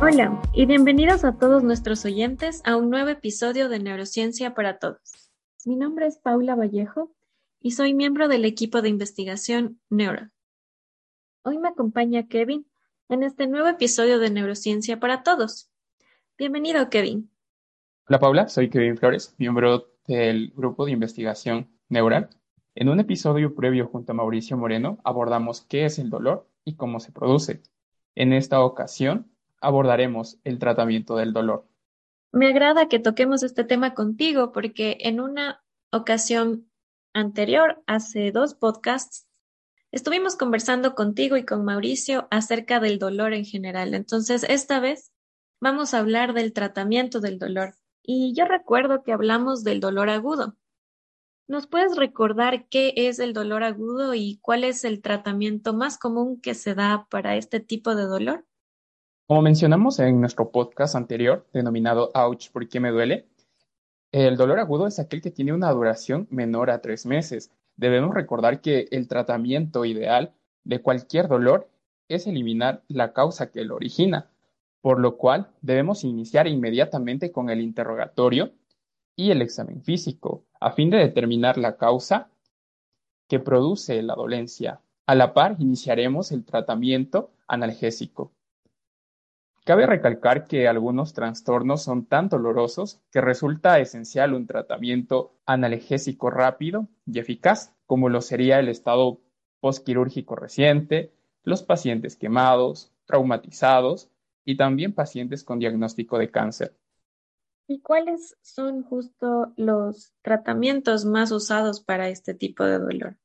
Hola y bienvenidos a todos nuestros oyentes a un nuevo episodio de Neurociencia para Todos. Mi nombre es Paula Vallejo y soy miembro del equipo de investigación Neuro. Hoy me acompaña Kevin en este nuevo episodio de Neurociencia para Todos. Bienvenido, Kevin. Hola, Paula. Soy Kevin Flores, miembro del grupo de investigación Neural. En un episodio previo junto a Mauricio Moreno abordamos qué es el dolor y cómo se produce. En esta ocasión abordaremos el tratamiento del dolor. Me agrada que toquemos este tema contigo porque en una ocasión anterior, hace dos podcasts, estuvimos conversando contigo y con Mauricio acerca del dolor en general. Entonces, esta vez vamos a hablar del tratamiento del dolor. Y yo recuerdo que hablamos del dolor agudo. ¿Nos puedes recordar qué es el dolor agudo y cuál es el tratamiento más común que se da para este tipo de dolor? Como mencionamos en nuestro podcast anterior, denominado Ouch, ¿por qué me duele? El dolor agudo es aquel que tiene una duración menor a tres meses. Debemos recordar que el tratamiento ideal de cualquier dolor es eliminar la causa que lo origina, por lo cual debemos iniciar inmediatamente con el interrogatorio y el examen físico, a fin de determinar la causa que produce la dolencia. A la par, iniciaremos el tratamiento analgésico. Cabe recalcar que algunos trastornos son tan dolorosos que resulta esencial un tratamiento analgésico rápido y eficaz, como lo sería el estado postquirúrgico reciente, los pacientes quemados, traumatizados y también pacientes con diagnóstico de cáncer. ¿Y cuáles son justo los tratamientos más usados para este tipo de dolor?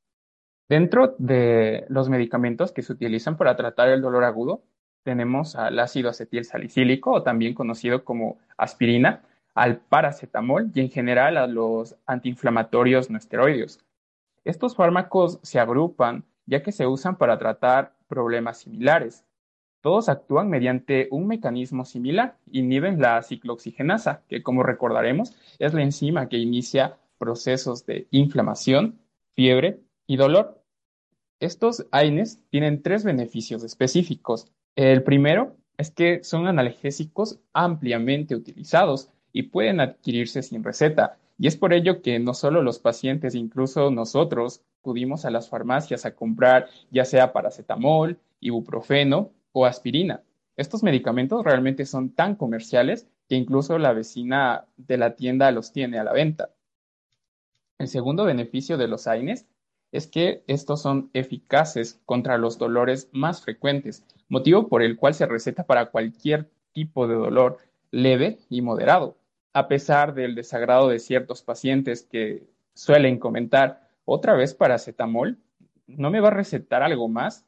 Dentro de los medicamentos que se utilizan para tratar el dolor agudo, tenemos al ácido acetil salicílico, o también conocido como aspirina, al paracetamol y en general a los antiinflamatorios no esteroideos. Estos fármacos se agrupan ya que se usan para tratar problemas similares. Todos actúan mediante un mecanismo similar, inhiben la ciclooxigenasa, que como recordaremos es la enzima que inicia procesos de inflamación, fiebre y dolor. Estos AINES tienen tres beneficios específicos. El primero es que son analgésicos ampliamente utilizados y pueden adquirirse sin receta. Y es por ello que no solo los pacientes, incluso nosotros, acudimos a las farmacias a comprar ya sea paracetamol, ibuprofeno o aspirina. Estos medicamentos realmente son tan comerciales que incluso la vecina de la tienda los tiene a la venta. El segundo beneficio de los AINES es que estos son eficaces contra los dolores más frecuentes, motivo por el cual se receta para cualquier tipo de dolor leve y moderado. A pesar del desagrado de ciertos pacientes que suelen comentar, otra vez paracetamol, ¿no me va a recetar algo más?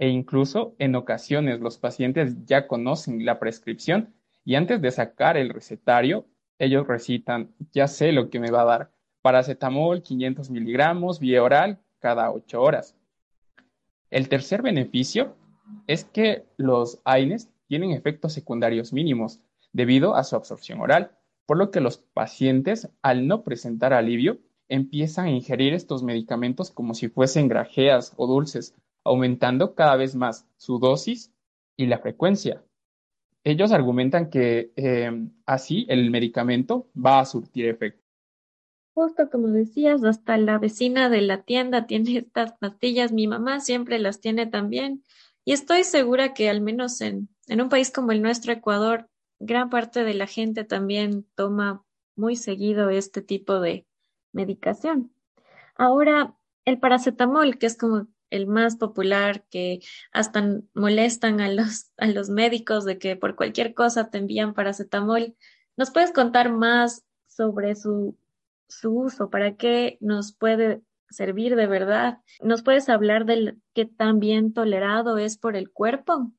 E incluso en ocasiones los pacientes ya conocen la prescripción y antes de sacar el recetario, ellos recitan, ya sé lo que me va a dar, paracetamol 500 miligramos vía oral cada 8 horas. El tercer beneficio es que los AINES tienen efectos secundarios mínimos debido a su absorción oral, por lo que los pacientes, al no presentar alivio, empiezan a ingerir estos medicamentos como si fuesen grajeas o dulces, aumentando cada vez más su dosis y la frecuencia. Ellos argumentan que eh, así el medicamento va a surtir efecto. Justo como decías, hasta la vecina de la tienda tiene estas pastillas, mi mamá siempre las tiene también. Y estoy segura que al menos en, en un país como el nuestro, Ecuador, gran parte de la gente también toma muy seguido este tipo de medicación. Ahora, el paracetamol, que es como el más popular, que hasta molestan a los, a los médicos de que por cualquier cosa te envían paracetamol. ¿Nos puedes contar más sobre su su uso, para qué nos puede servir de verdad. ¿Nos puedes hablar de qué tan bien tolerado es por el cuerpo?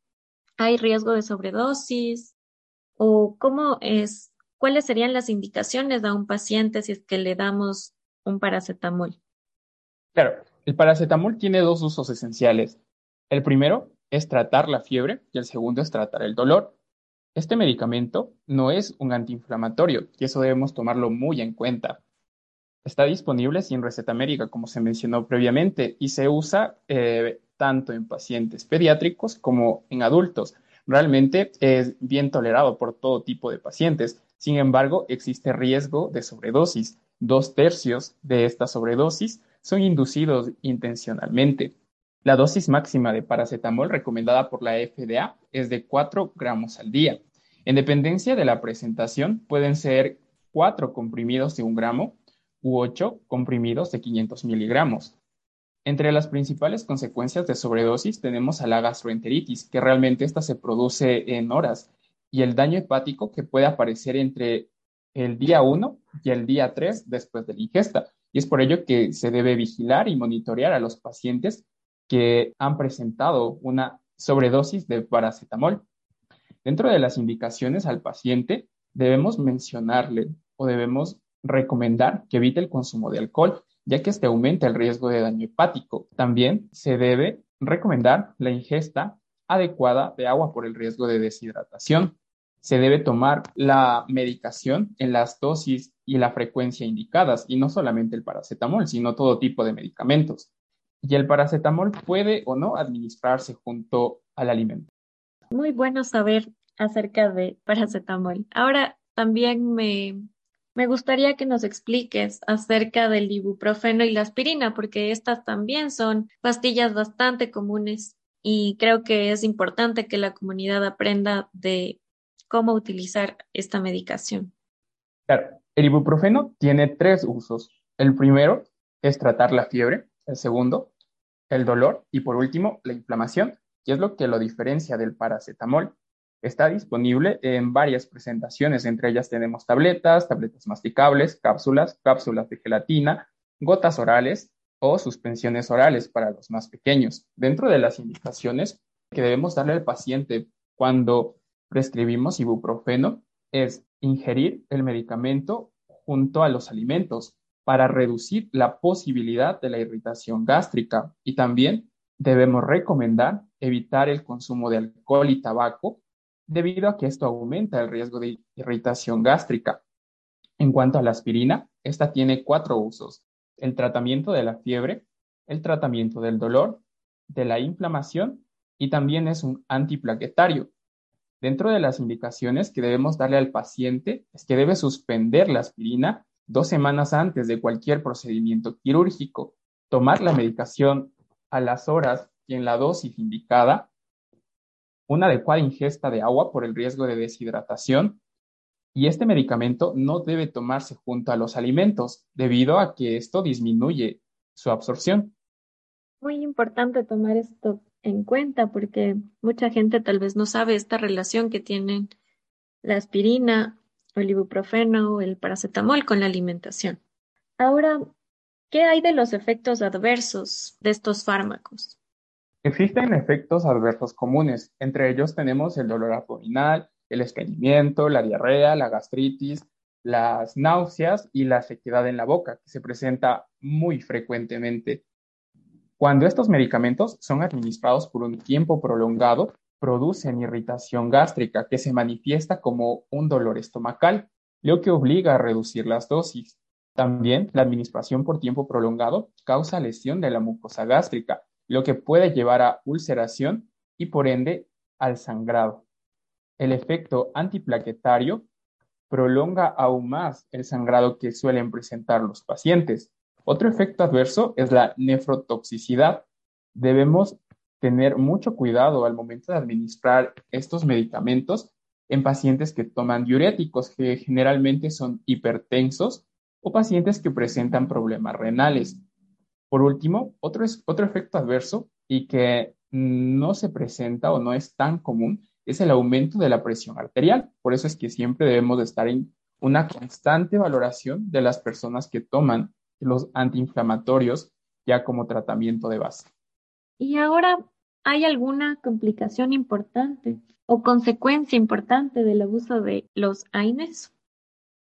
¿Hay riesgo de sobredosis? ¿O cómo es? ¿Cuáles serían las indicaciones a un paciente si es que le damos un paracetamol? Claro, el paracetamol tiene dos usos esenciales. El primero es tratar la fiebre y el segundo es tratar el dolor. Este medicamento no es un antiinflamatorio y eso debemos tomarlo muy en cuenta. Está disponible sin receta médica, como se mencionó previamente, y se usa eh, tanto en pacientes pediátricos como en adultos. Realmente es bien tolerado por todo tipo de pacientes. Sin embargo, existe riesgo de sobredosis. Dos tercios de esta sobredosis son inducidos intencionalmente. La dosis máxima de paracetamol recomendada por la FDA es de 4 gramos al día. En dependencia de la presentación, pueden ser 4 comprimidos de un gramo u 8 comprimidos de 500 miligramos. Entre las principales consecuencias de sobredosis tenemos a la gastroenteritis, que realmente esta se produce en horas, y el daño hepático que puede aparecer entre el día 1 y el día 3 después de la ingesta. Y es por ello que se debe vigilar y monitorear a los pacientes que han presentado una sobredosis de paracetamol. Dentro de las indicaciones al paciente, debemos mencionarle o debemos recomendar que evite el consumo de alcohol, ya que este aumenta el riesgo de daño hepático. También se debe recomendar la ingesta adecuada de agua por el riesgo de deshidratación. Se debe tomar la medicación en las dosis y la frecuencia indicadas, y no solamente el paracetamol, sino todo tipo de medicamentos. Y el paracetamol puede o no administrarse junto al alimento. Muy bueno saber acerca de paracetamol. Ahora también me me gustaría que nos expliques acerca del ibuprofeno y la aspirina, porque estas también son pastillas bastante comunes y creo que es importante que la comunidad aprenda de cómo utilizar esta medicación. Claro, el ibuprofeno tiene tres usos. El primero es tratar la fiebre, el segundo, el dolor y por último, la inflamación, que es lo que lo diferencia del paracetamol. Está disponible en varias presentaciones, entre ellas tenemos tabletas, tabletas masticables, cápsulas, cápsulas de gelatina, gotas orales o suspensiones orales para los más pequeños. Dentro de las indicaciones que debemos darle al paciente cuando prescribimos ibuprofeno es ingerir el medicamento junto a los alimentos para reducir la posibilidad de la irritación gástrica y también debemos recomendar evitar el consumo de alcohol y tabaco debido a que esto aumenta el riesgo de irritación gástrica. En cuanto a la aspirina, esta tiene cuatro usos. El tratamiento de la fiebre, el tratamiento del dolor, de la inflamación y también es un antiplaquetario. Dentro de las indicaciones que debemos darle al paciente es que debe suspender la aspirina dos semanas antes de cualquier procedimiento quirúrgico, tomar la medicación a las horas y en la dosis indicada una adecuada ingesta de agua por el riesgo de deshidratación y este medicamento no debe tomarse junto a los alimentos debido a que esto disminuye su absorción. Muy importante tomar esto en cuenta porque mucha gente tal vez no sabe esta relación que tienen la aspirina, el ibuprofeno, el paracetamol con la alimentación. Ahora, ¿qué hay de los efectos adversos de estos fármacos? Existen efectos adversos comunes, entre ellos tenemos el dolor abdominal, el estreñimiento, la diarrea, la gastritis, las náuseas y la sequedad en la boca, que se presenta muy frecuentemente. Cuando estos medicamentos son administrados por un tiempo prolongado, producen irritación gástrica que se manifiesta como un dolor estomacal, lo que obliga a reducir las dosis. También la administración por tiempo prolongado causa lesión de la mucosa gástrica, lo que puede llevar a ulceración y por ende al sangrado. El efecto antiplaquetario prolonga aún más el sangrado que suelen presentar los pacientes. Otro efecto adverso es la nefrotoxicidad. Debemos tener mucho cuidado al momento de administrar estos medicamentos en pacientes que toman diuréticos, que generalmente son hipertensos, o pacientes que presentan problemas renales. Por último, otro, otro efecto adverso y que no se presenta o no es tan común es el aumento de la presión arterial. Por eso es que siempre debemos de estar en una constante valoración de las personas que toman los antiinflamatorios ya como tratamiento de base. Y ahora, ¿hay alguna complicación importante o consecuencia importante del abuso de los AINES?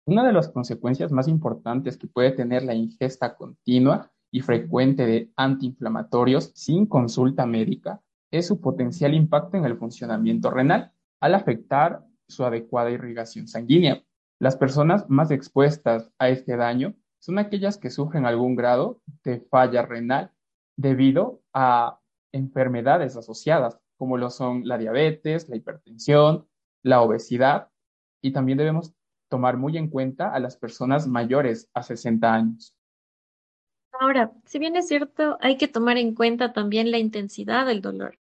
Una de las consecuencias más importantes que puede tener la ingesta continua y frecuente de antiinflamatorios sin consulta médica es su potencial impacto en el funcionamiento renal al afectar su adecuada irrigación sanguínea. Las personas más expuestas a este daño son aquellas que sufren algún grado de falla renal debido a enfermedades asociadas, como lo son la diabetes, la hipertensión, la obesidad, y también debemos tomar muy en cuenta a las personas mayores a 60 años. Ahora, si bien es cierto, hay que tomar en cuenta también la intensidad del dolor.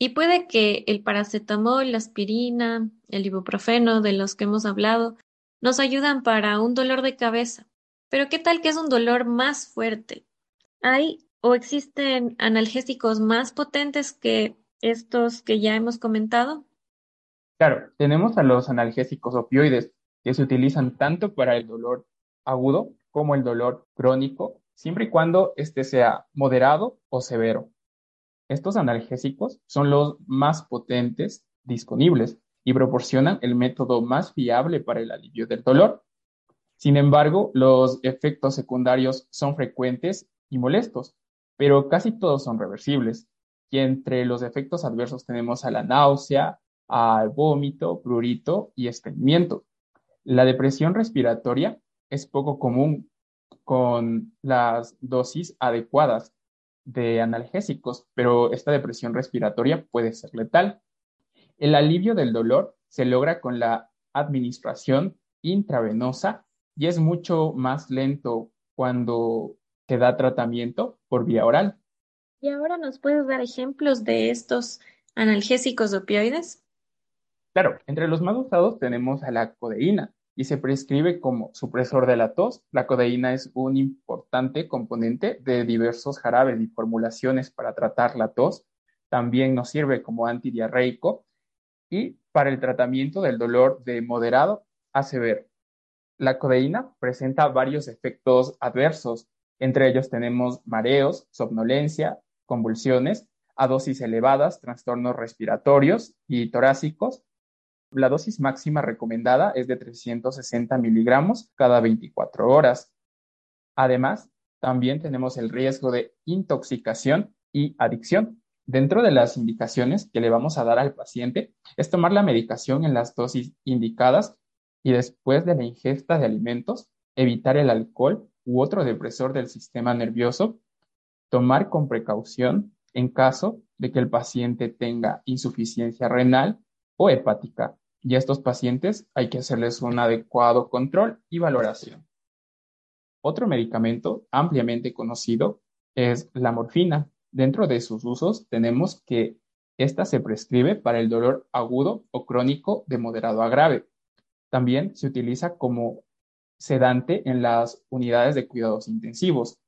Y puede que el paracetamol, la aspirina, el ibuprofeno de los que hemos hablado, nos ayudan para un dolor de cabeza. Pero ¿qué tal que es un dolor más fuerte? ¿Hay o existen analgésicos más potentes que estos que ya hemos comentado? Claro, tenemos a los analgésicos opioides que se utilizan tanto para el dolor agudo como el dolor crónico, siempre y cuando este sea moderado o severo. Estos analgésicos son los más potentes disponibles y proporcionan el método más fiable para el alivio del dolor. Sin embargo, los efectos secundarios son frecuentes y molestos, pero casi todos son reversibles. Y entre los efectos adversos tenemos a la náusea, al vómito, prurito y estreñimiento. La depresión respiratoria es poco común con las dosis adecuadas de analgésicos, pero esta depresión respiratoria puede ser letal. El alivio del dolor se logra con la administración intravenosa y es mucho más lento cuando se da tratamiento por vía oral. ¿Y ahora nos puedes dar ejemplos de estos analgésicos opioides? Claro, entre los más usados tenemos a la codeína y se prescribe como supresor de la tos. La codeína es un importante componente de diversos jarabes y formulaciones para tratar la tos. También nos sirve como antidiarreico y para el tratamiento del dolor de moderado a severo. La codeína presenta varios efectos adversos, entre ellos tenemos mareos, somnolencia, convulsiones, a dosis elevadas, trastornos respiratorios y torácicos. La dosis máxima recomendada es de 360 miligramos cada 24 horas. Además, también tenemos el riesgo de intoxicación y adicción. Dentro de las indicaciones que le vamos a dar al paciente es tomar la medicación en las dosis indicadas y después de la ingesta de alimentos, evitar el alcohol u otro depresor del sistema nervioso, tomar con precaución en caso de que el paciente tenga insuficiencia renal o hepática. Y a estos pacientes hay que hacerles un adecuado control y valoración. Otro medicamento ampliamente conocido es la morfina. Dentro de sus usos tenemos que esta se prescribe para el dolor agudo o crónico de moderado a grave. También se utiliza como sedante en las unidades de cuidados intensivos.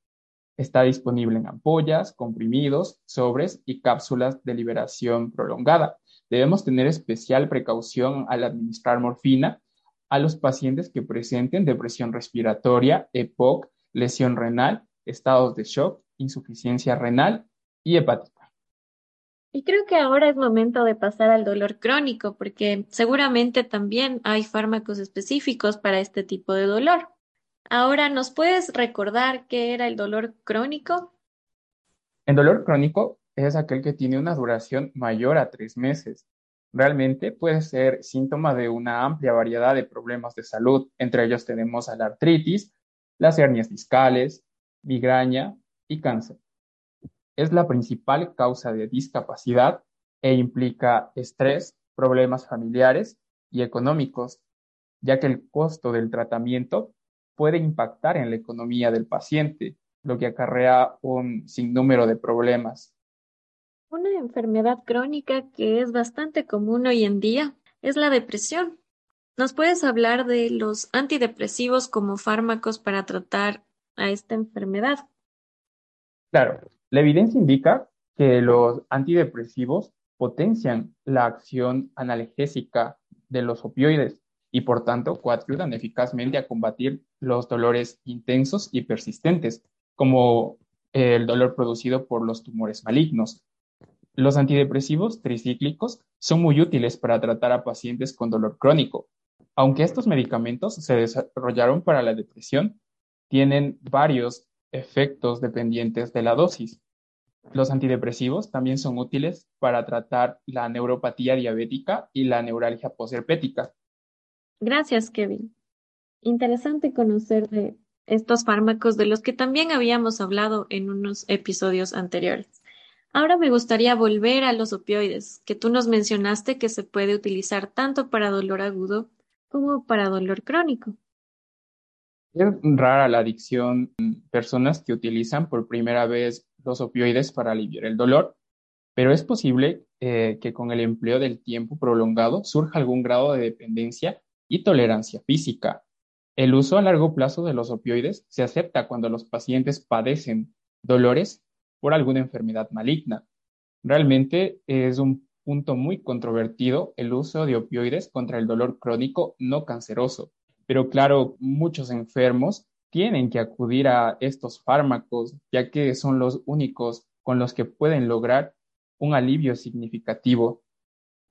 Está disponible en ampollas, comprimidos, sobres y cápsulas de liberación prolongada. Debemos tener especial precaución al administrar morfina a los pacientes que presenten depresión respiratoria, EPOC, lesión renal, estados de shock, insuficiencia renal y hepática. Y creo que ahora es momento de pasar al dolor crónico, porque seguramente también hay fármacos específicos para este tipo de dolor. Ahora, ¿nos puedes recordar qué era el dolor crónico? El dolor crónico es aquel que tiene una duración mayor a tres meses. Realmente puede ser síntoma de una amplia variedad de problemas de salud. Entre ellos tenemos la artritis, las hernias discales, migraña y cáncer es la principal causa de discapacidad e implica estrés, problemas familiares y económicos, ya que el costo del tratamiento puede impactar en la economía del paciente, lo que acarrea un sinnúmero de problemas. Una enfermedad crónica que es bastante común hoy en día es la depresión. ¿Nos puedes hablar de los antidepresivos como fármacos para tratar a esta enfermedad? Claro, la evidencia indica que los antidepresivos potencian la acción analgésica de los opioides y por tanto coayudan eficazmente a combatir los dolores intensos y persistentes, como el dolor producido por los tumores malignos. Los antidepresivos tricíclicos son muy útiles para tratar a pacientes con dolor crónico. Aunque estos medicamentos se desarrollaron para la depresión, tienen varios efectos dependientes de la dosis. Los antidepresivos también son útiles para tratar la neuropatía diabética y la neuralgia posherpética. Gracias, Kevin. Interesante conocer de estos fármacos de los que también habíamos hablado en unos episodios anteriores. Ahora me gustaría volver a los opioides, que tú nos mencionaste que se puede utilizar tanto para dolor agudo como para dolor crónico. Es rara la adicción en personas que utilizan por primera vez los opioides para aliviar el dolor, pero es posible eh, que con el empleo del tiempo prolongado surja algún grado de dependencia y tolerancia física. El uso a largo plazo de los opioides se acepta cuando los pacientes padecen dolores por alguna enfermedad maligna. Realmente es un punto muy controvertido el uso de opioides contra el dolor crónico no canceroso, pero claro, muchos enfermos tienen que acudir a estos fármacos ya que son los únicos con los que pueden lograr un alivio significativo.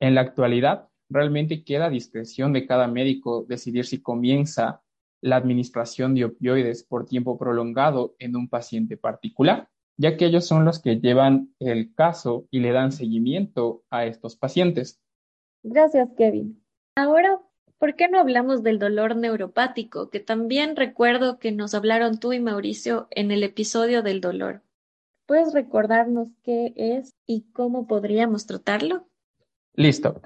En la actualidad, realmente queda a discreción de cada médico decidir si comienza la administración de opioides por tiempo prolongado en un paciente particular, ya que ellos son los que llevan el caso y le dan seguimiento a estos pacientes. Gracias, Kevin. Ahora, ¿por qué no hablamos del dolor neuropático, que también recuerdo que nos hablaron tú y Mauricio en el episodio del dolor? ¿Puedes recordarnos qué es y cómo podríamos tratarlo? Listo.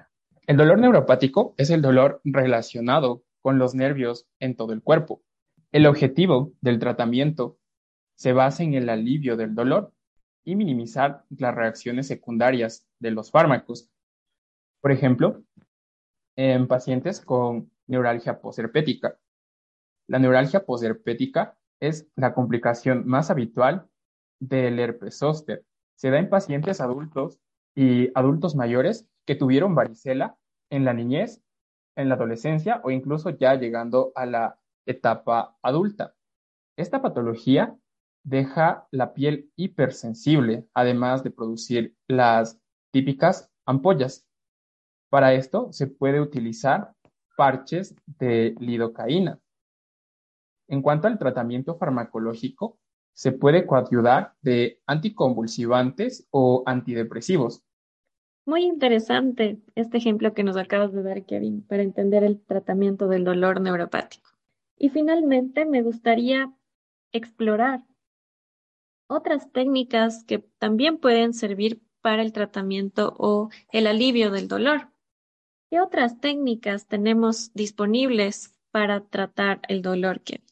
El dolor neuropático es el dolor relacionado con los nervios en todo el cuerpo. El objetivo del tratamiento se basa en el alivio del dolor y minimizar las reacciones secundarias de los fármacos. Por ejemplo, en pacientes con neuralgia posherpética. La neuralgia posherpética es la complicación más habitual del herpes zóster. Se da en pacientes adultos y adultos mayores que tuvieron varicela en la niñez, en la adolescencia o incluso ya llegando a la etapa adulta. Esta patología deja la piel hipersensible, además de producir las típicas ampollas. Para esto se puede utilizar parches de lidocaína. En cuanto al tratamiento farmacológico, se puede coadyuvar de anticonvulsivantes o antidepresivos. Muy interesante este ejemplo que nos acabas de dar, Kevin, para entender el tratamiento del dolor neuropático. Y finalmente, me gustaría explorar otras técnicas que también pueden servir para el tratamiento o el alivio del dolor. ¿Qué otras técnicas tenemos disponibles para tratar el dolor, Kevin?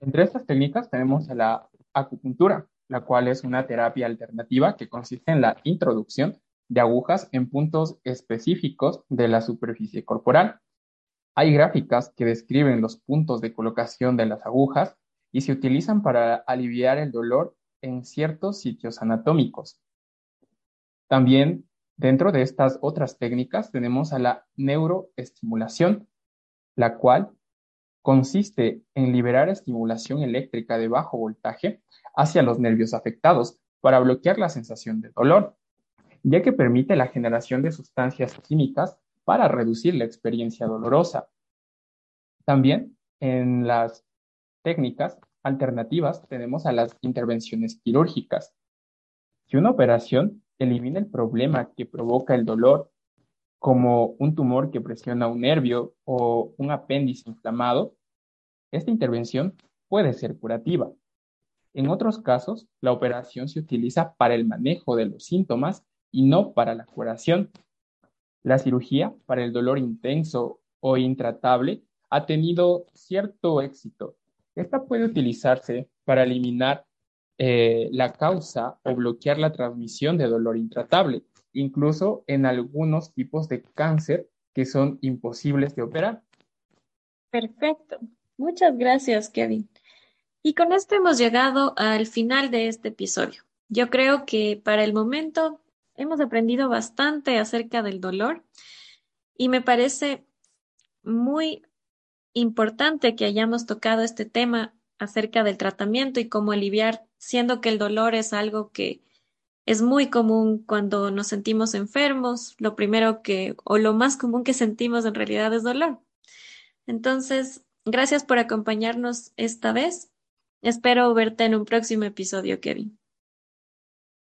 Entre estas técnicas tenemos la acupuntura, la cual es una terapia alternativa que consiste en la introducción de agujas en puntos específicos de la superficie corporal. Hay gráficas que describen los puntos de colocación de las agujas y se utilizan para aliviar el dolor en ciertos sitios anatómicos. También dentro de estas otras técnicas tenemos a la neuroestimulación, la cual consiste en liberar estimulación eléctrica de bajo voltaje hacia los nervios afectados para bloquear la sensación de dolor, ya que permite la generación de sustancias químicas para reducir la experiencia dolorosa. También en las técnicas alternativas tenemos a las intervenciones quirúrgicas. Si una operación elimina el problema que provoca el dolor como un tumor que presiona un nervio o un apéndice inflamado, esta intervención puede ser curativa. En otros casos, la operación se utiliza para el manejo de los síntomas y no para la curación. La cirugía para el dolor intenso o intratable ha tenido cierto éxito. Esta puede utilizarse para eliminar eh, la causa o bloquear la transmisión de dolor intratable, incluso en algunos tipos de cáncer que son imposibles de operar. Perfecto. Muchas gracias, Kevin. Y con esto hemos llegado al final de este episodio. Yo creo que para el momento hemos aprendido bastante acerca del dolor y me parece muy importante que hayamos tocado este tema acerca del tratamiento y cómo aliviar, siendo que el dolor es algo que es muy común cuando nos sentimos enfermos. Lo primero que, o lo más común que sentimos en realidad es dolor. Entonces, gracias por acompañarnos esta vez. Espero verte en un próximo episodio, Kevin.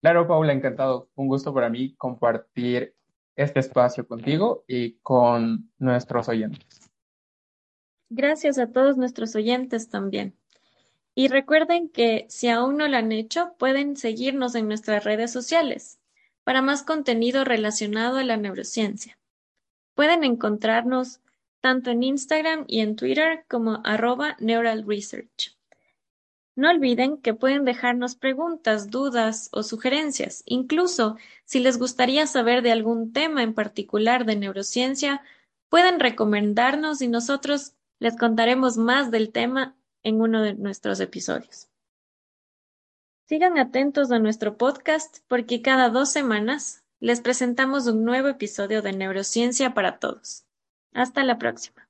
Claro, Paula, encantado. Un gusto para mí compartir este espacio contigo y con nuestros oyentes. Gracias a todos nuestros oyentes también. Y recuerden que si aún no lo han hecho, pueden seguirnos en nuestras redes sociales para más contenido relacionado a la neurociencia. Pueden encontrarnos tanto en Instagram y en Twitter como arroba Neural Research. No olviden que pueden dejarnos preguntas, dudas o sugerencias. Incluso si les gustaría saber de algún tema en particular de neurociencia, pueden recomendarnos y nosotros les contaremos más del tema en uno de nuestros episodios. Sigan atentos a nuestro podcast porque cada dos semanas les presentamos un nuevo episodio de Neurociencia para Todos. Hasta la próxima.